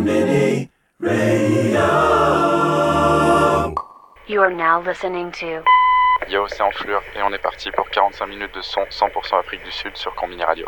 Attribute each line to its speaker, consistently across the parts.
Speaker 1: Mini Radio.
Speaker 2: You are.
Speaker 3: Yo, c'est Enflure et on est parti pour 45 minutes de son 100% Afrique du Sud sur Combini Radio.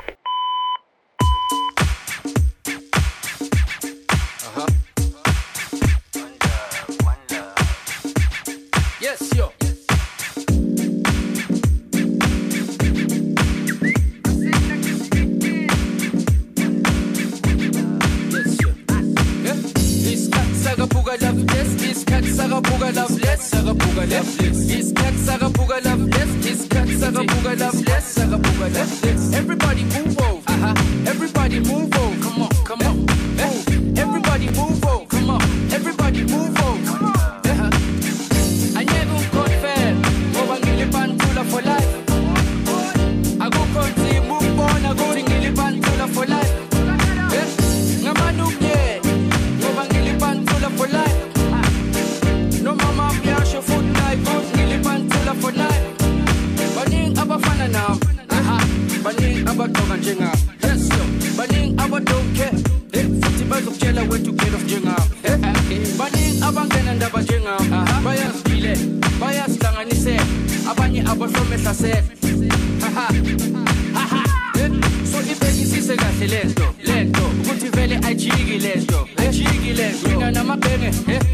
Speaker 4: Lento, lento. go, let's go. ukuthi vele ajiki let's go, ajiki mina namabhenge, eh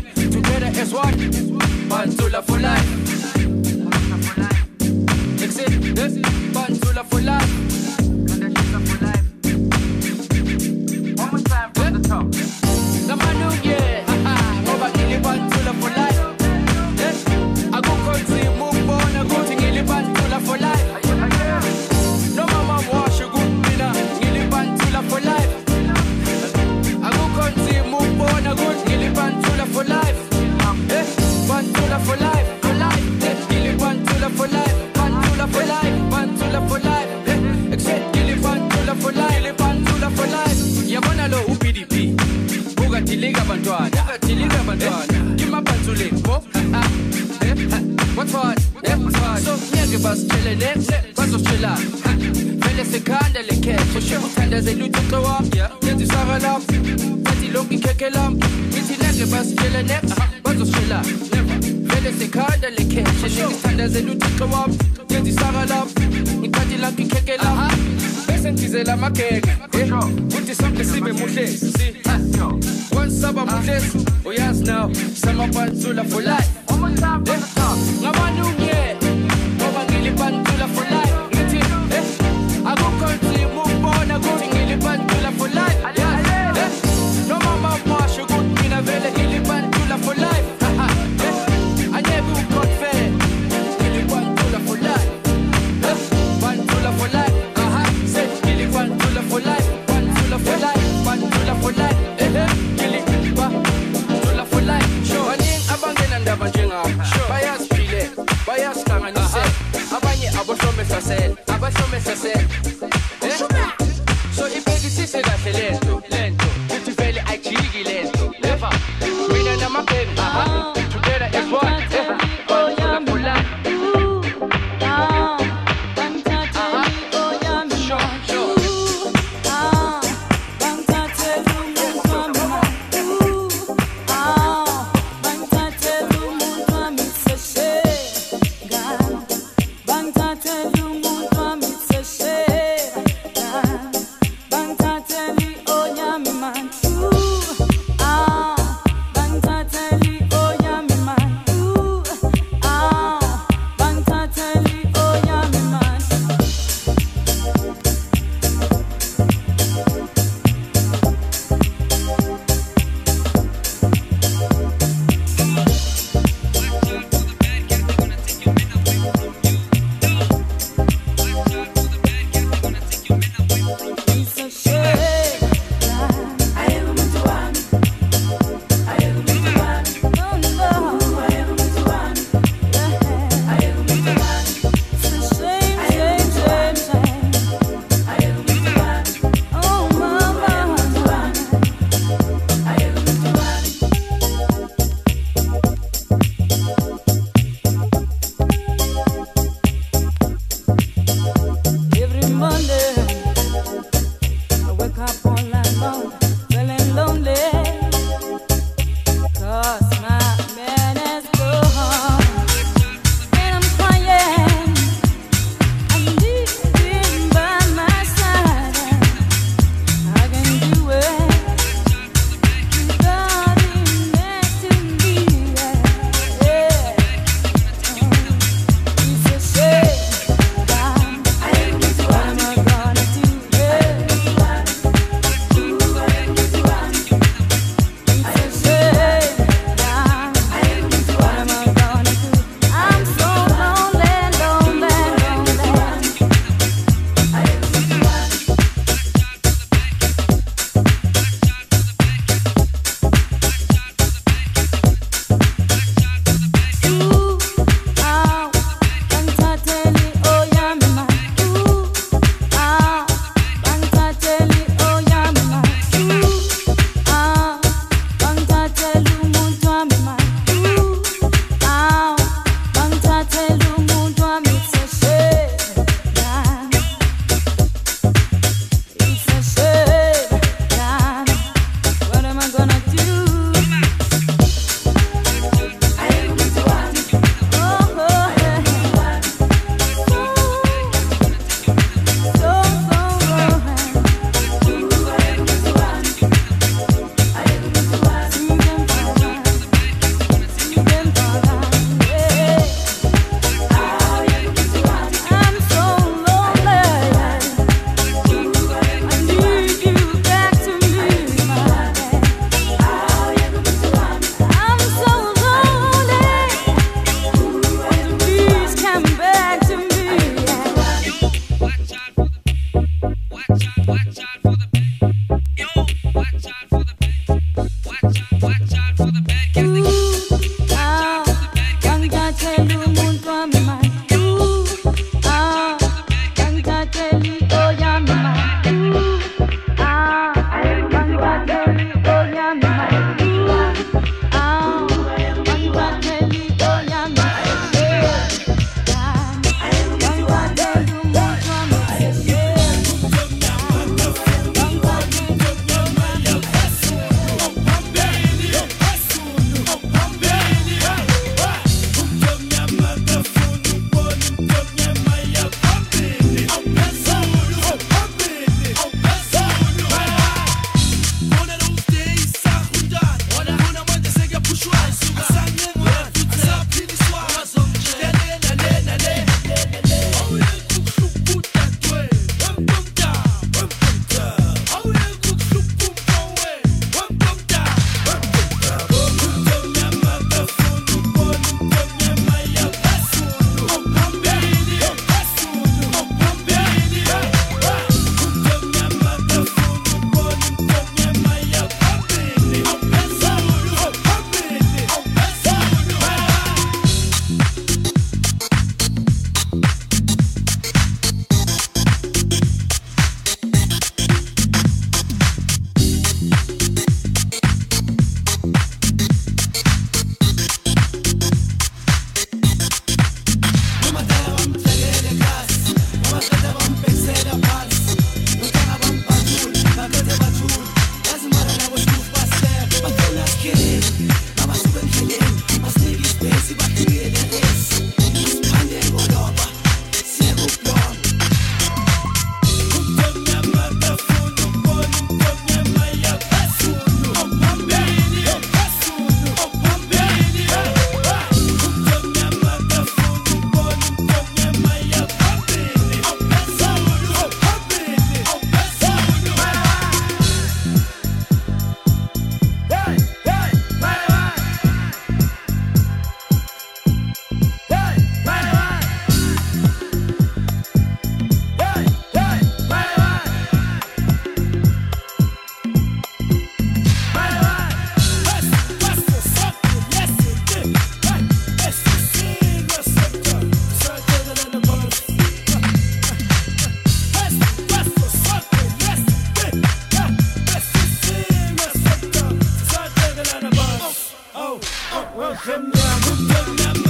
Speaker 4: Pantsula for life. Ngamalungi
Speaker 1: Maya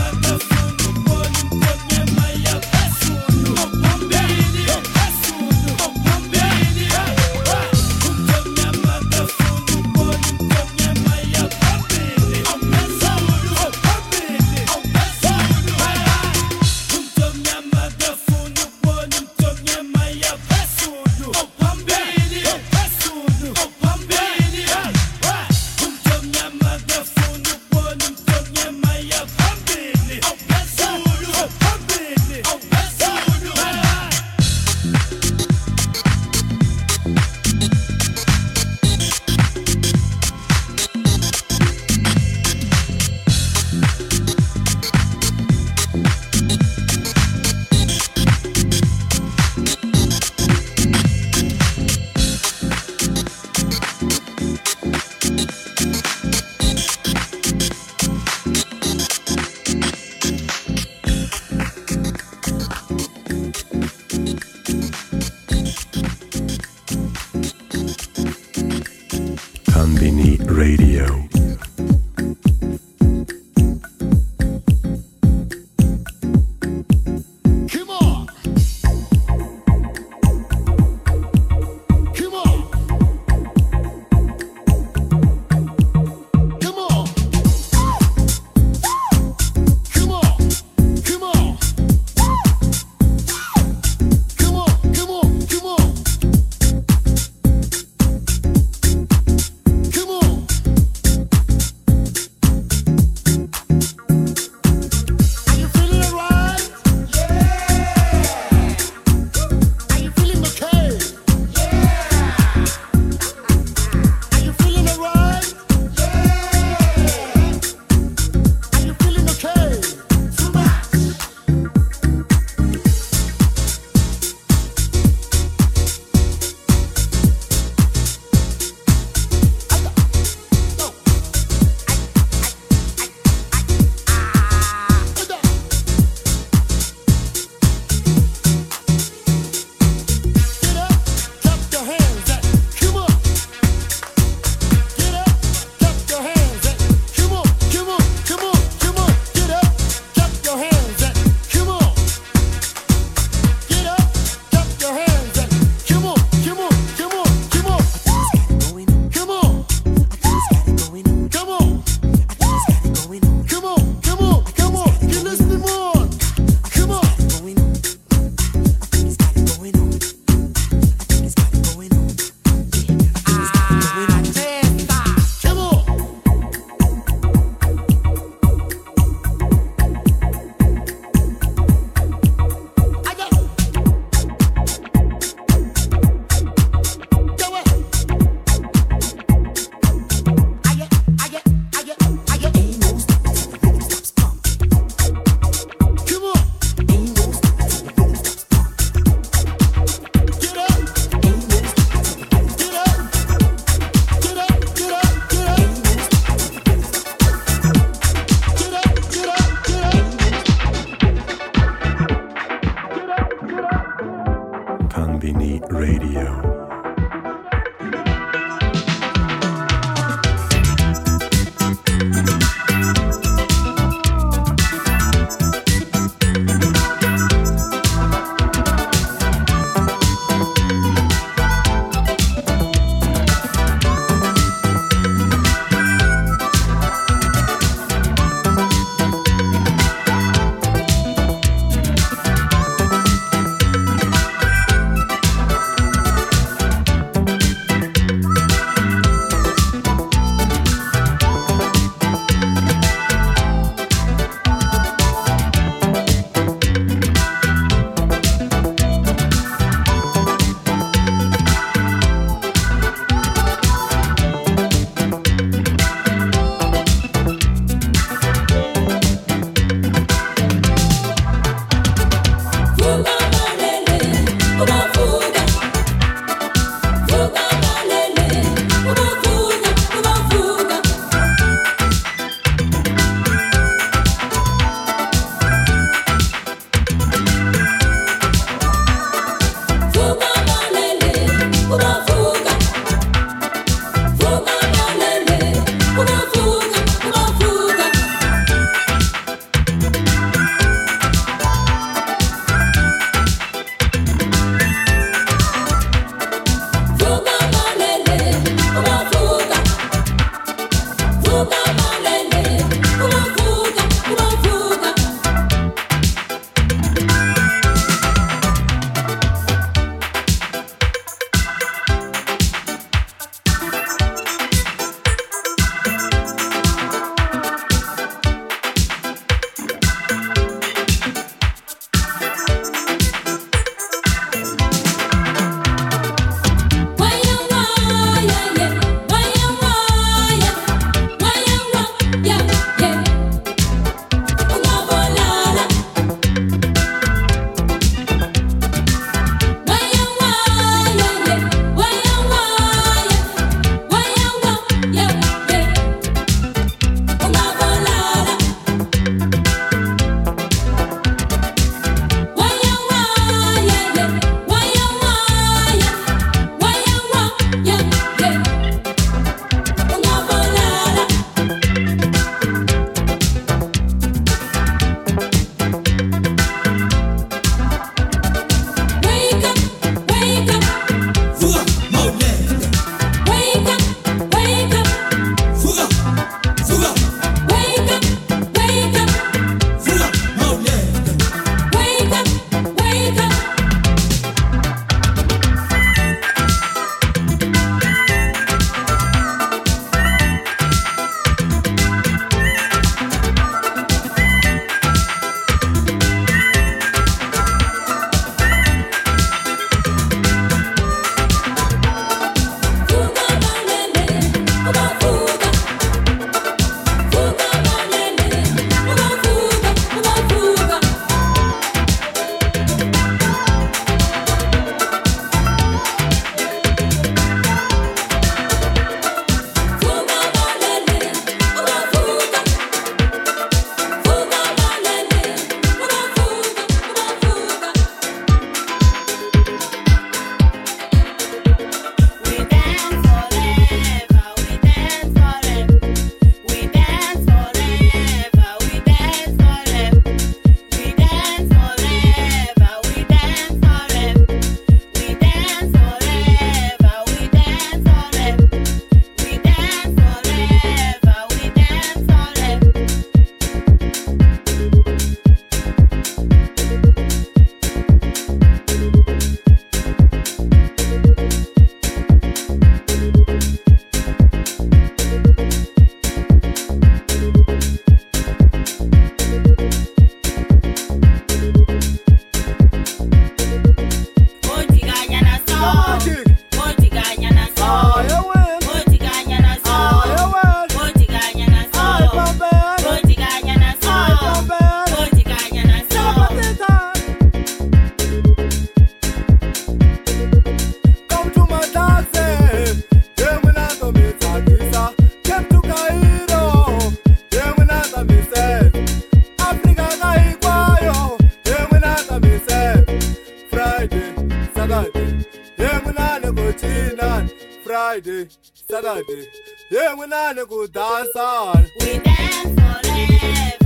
Speaker 1: Friday, Saturday. Yeah, we not go dance on.
Speaker 5: We dance forever,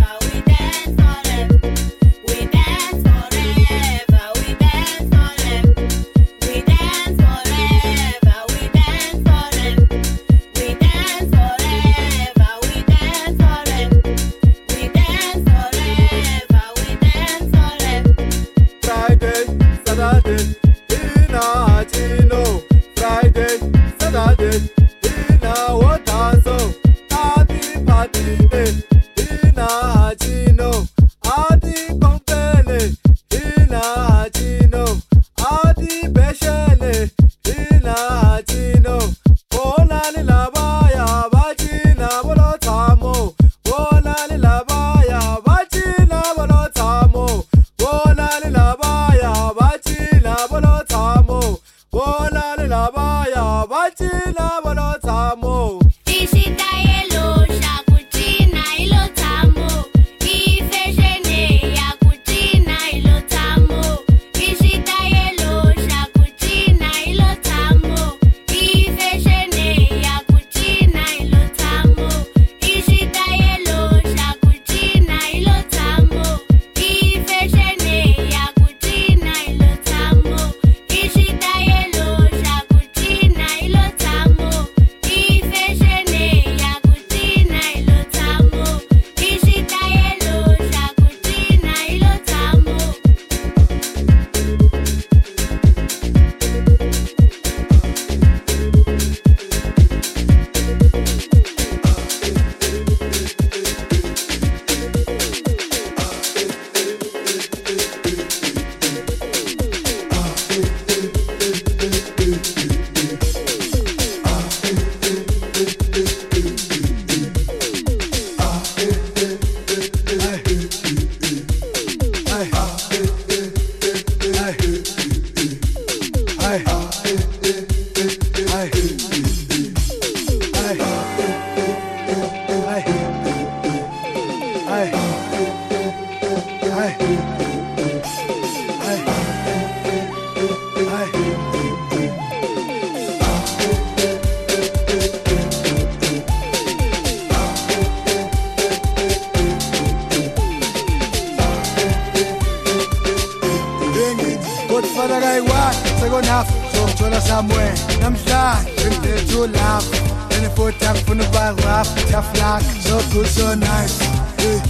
Speaker 6: kodifana kayi-one sekonafu sokuthola somewhere namhlanje ngidethu lapho enifoti angifuna ukuba rap tough luck so good so nice hey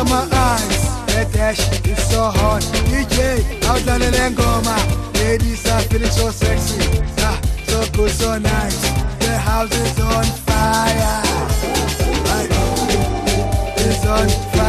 Speaker 6: ama-eyes edash is so hot dj awudlale le ngoma ladies are feeling so sexy ah, so good so nice the house is on fire Aye. It's on fire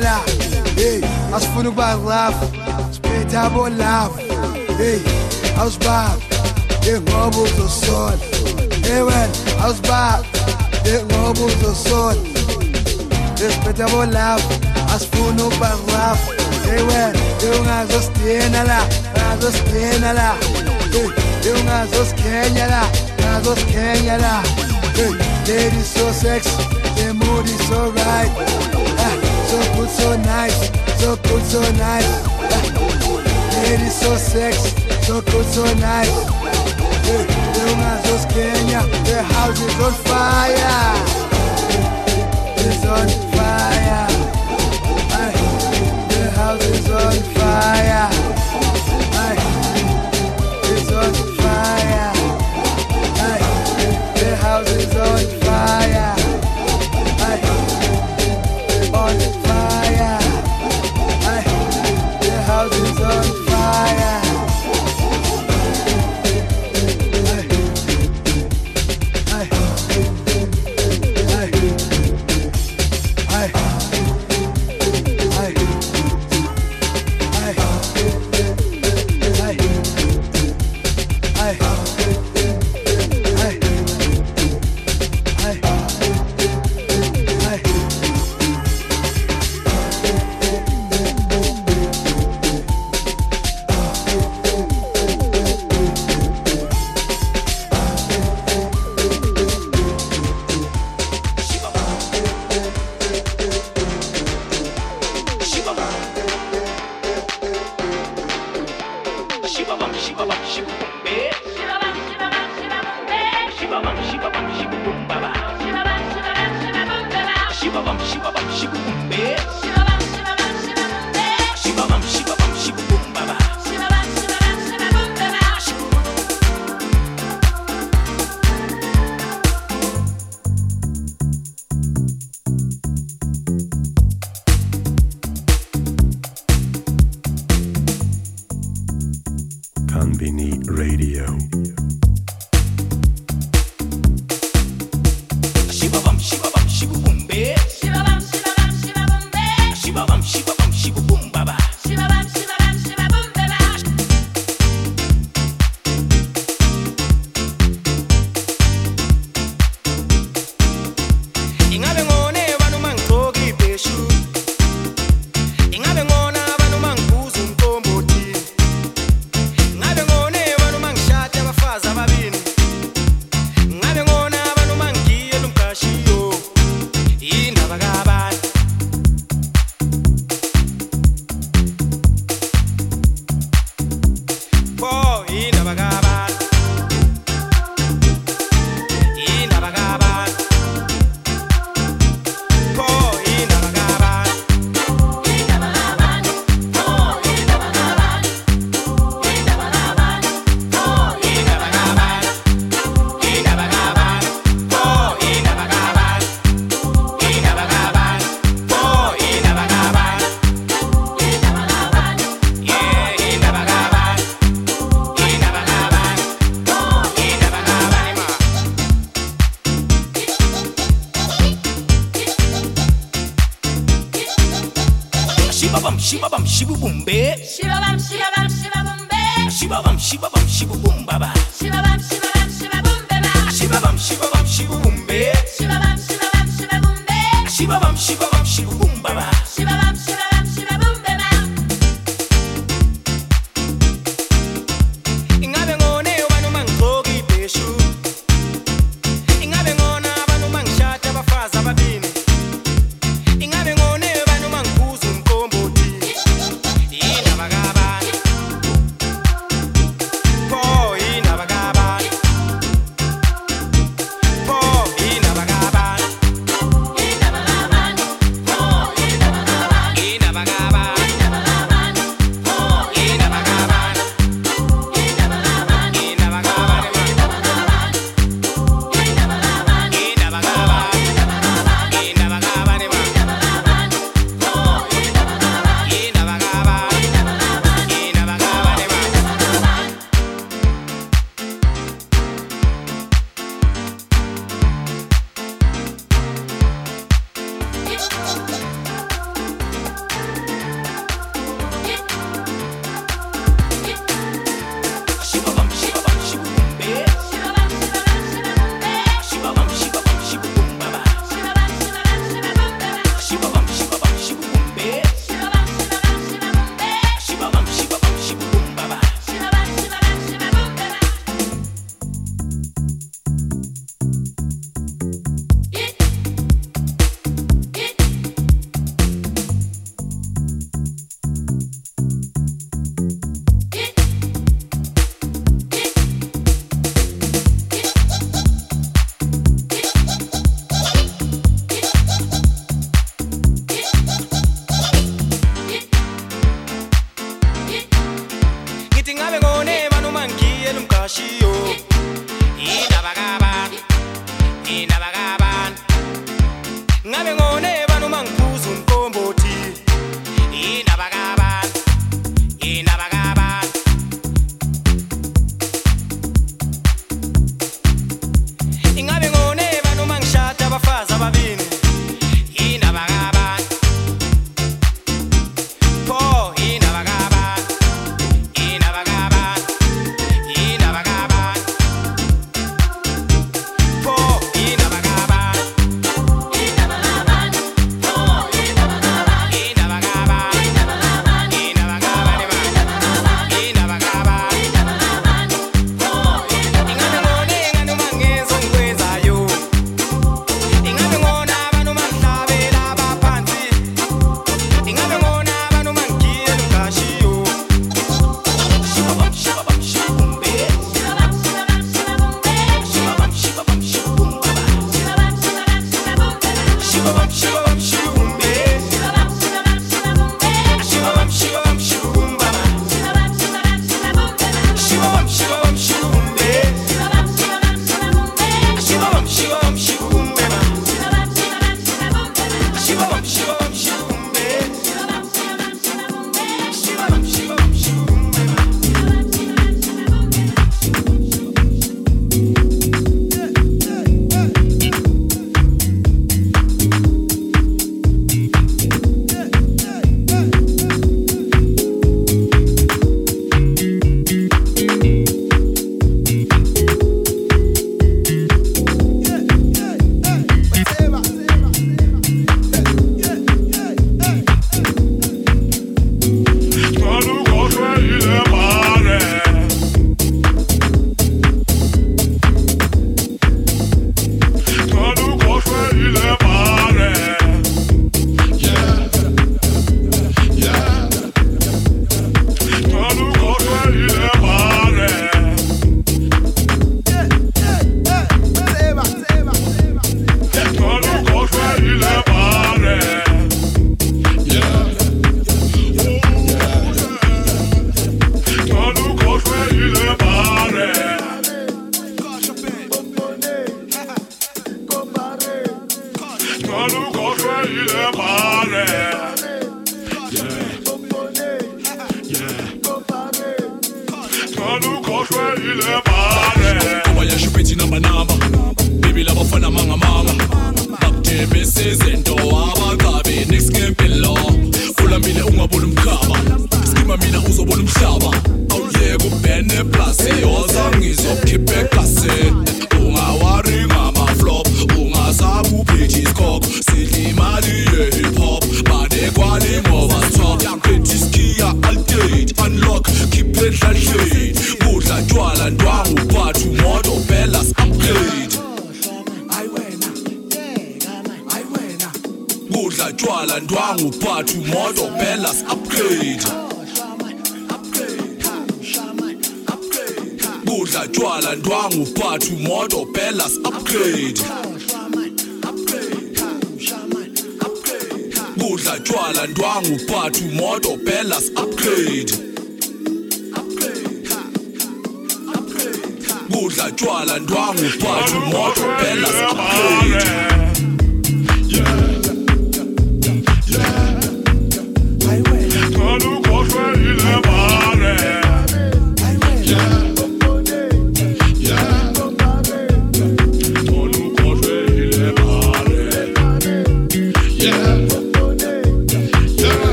Speaker 6: ungazosikhenya la, hey, asifuna ukuba rough, siphethe abo love, hey, awusibaba, hey, ngoba uzosola, hey wena, awusibaba, hey, ngoba uzosola, esiphethe abo love, asifuna ukuba rough, hey wena, hey ungazosidina la, ungazosidina la, hey, hey ungazosikhenya la, ungazosikhenya la, hey, lady so sexy, is so right, so good, so nice, so good, so nice, lady so sexy, so good, so nice, hey, hey ungazosikhenya, the house is on fire, it's on fire, the house is on fire. It's on fire. The house is on fire.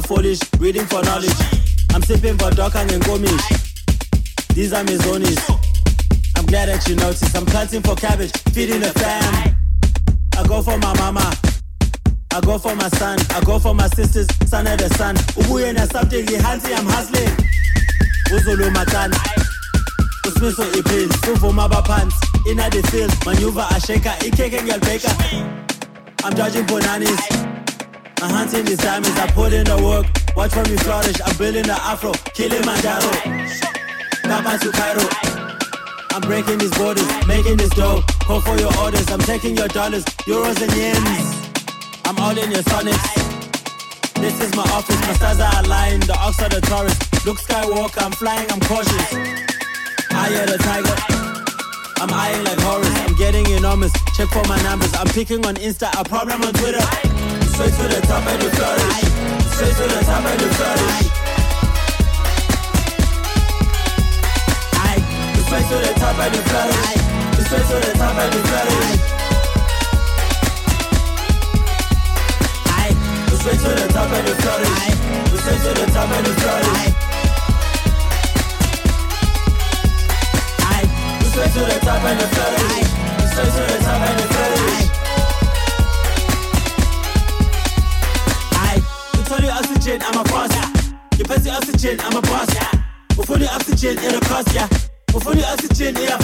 Speaker 7: Smoking a foolish, reading for knowledge. I'm sipping for dokang and gomish. These are my zonies. I'm glad that you noticed. I'm planting for cabbage, feeding the fam. I go for my mama. I go for my son. I go for my sisters, son of the sun. Ubuye na something, hansi, I'm hustling. Uzulu matan. Usmiso ipins, uvuma bapants. Inna the field, maneuver shaker, ikeke ngiyalibheka. I'm dodging bonanis. I'm hunting these diamonds, I put in the work. Watch for me flourish, I'm building the afro, Kilimanjaro. Napa to Cairo. I'm breaking these borders, making this dough. Call for your orders, I'm taking your dollars, euros and yens. I'm all in your sonics. This is my office, my stars are aligned. The ox are the Taurus. Luke Skywalker, I'm flying, I'm cautious. I am the tiger. I'm eyeing like Horus. I'm getting enormous. Check for my numbers. I'm picking on Insta. A problem on Twitter. Straight to the top and you. Straight to the top and you flourish. Aye. Straight to the top and you flourish. Straight to the top and you flourish. Aye. Straight to the top and you flourish. Straight to the top and you flourish. Aye. Straight to the top and you flourish. Straight to the top and flourish. Turn your oxygen, I'm a boss. You pass the oxygen, I'm a boss. Before the oxygen, a cost, yeah. The yeah,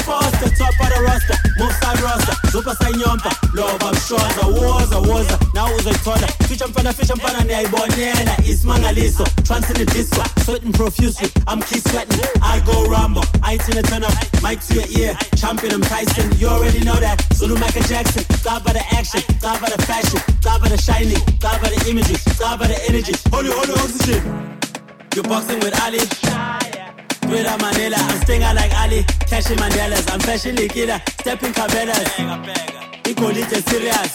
Speaker 7: faster. Top of the roster, move side roster. Zupa sanyompa, love I'm sure. Woza, woza, now uzo itola. Fish mpana, fish mpana, niyayibonela. Ismangaliso, oh, trance in the disco. Oh, sweating profusely, I'm keep sweating. I go Rambo, I in a turn up. Mic to your ear, champion, I'm Tyson. You already know that. Zulu Michael Jackson, God by the action, God by the fashion, God by the shining, God by the images, God by the energy. Holy, holy oxygen. You're boxing with Ali. Twitter Manila, I'm stinger like Ali. Cashing Mandelas, I'm fashionly killer. Stepping Cabela's. Equality serious.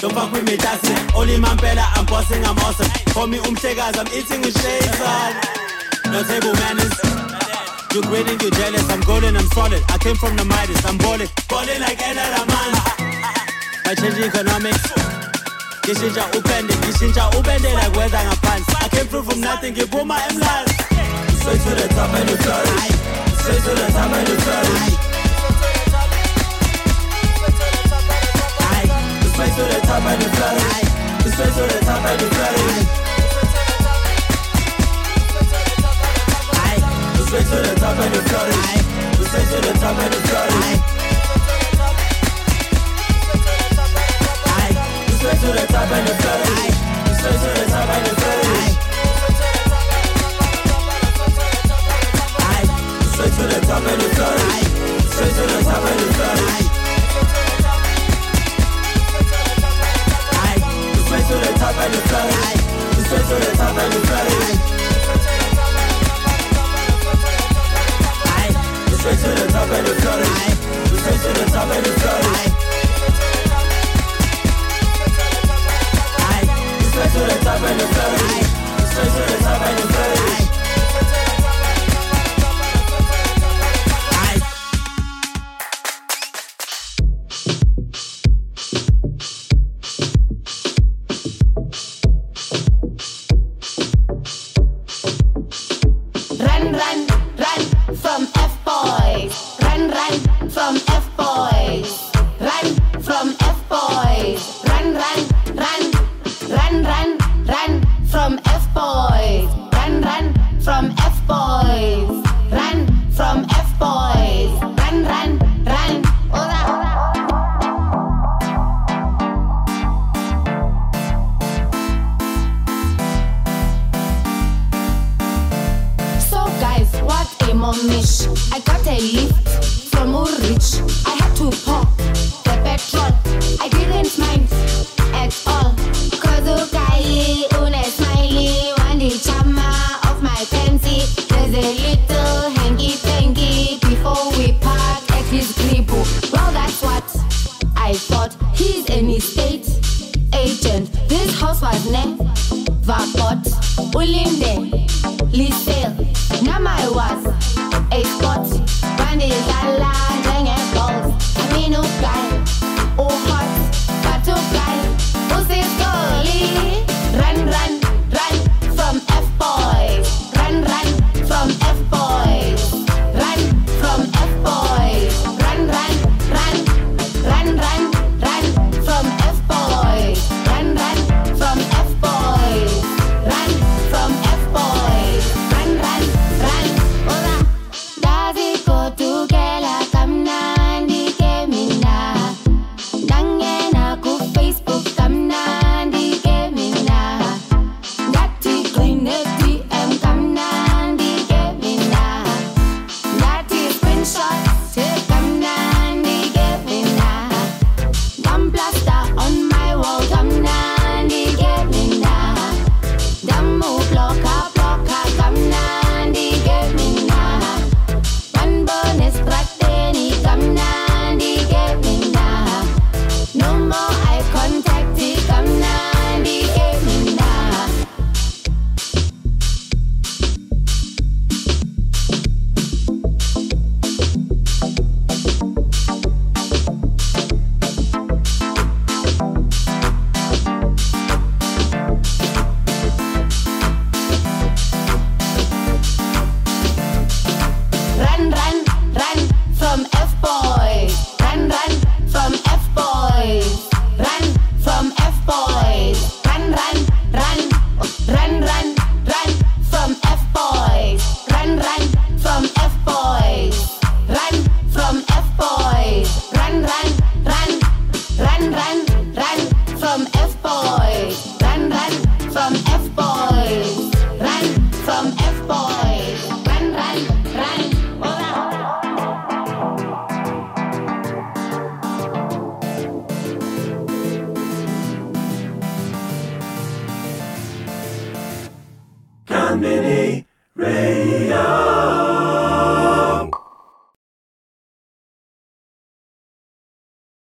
Speaker 7: Don't fuck with me, that's it. Only Mampela, I'm bossing, I'm awesome. Call me Umtegas, I'm eating with shades on. No table manners. You're grinning, you're jealous. I'm golden, I'm solid. I came from the Midas, I'm balling. Balling like Ed man. By changing economics. Gishinja upende, gishinja upende like weather ngaphansi. I came through from nothing, ngiphuma emlansi. Straight to the top and you flourish. Straight to the top and flourish. Aye. Straight to the top and you flourish. Straight to the top and flourish. Aye. Straight to the top and you flourish. Straight to the top and you flourish. Straight to the top and. Straight to the top and flourish. The and you flourish. Straight to the top and you flourish. Aye. Straight to the top and you flourish. Straight to the top to the flourish. Straight to the top you flourish. Aye. Straight to the top flourish. Straight to the top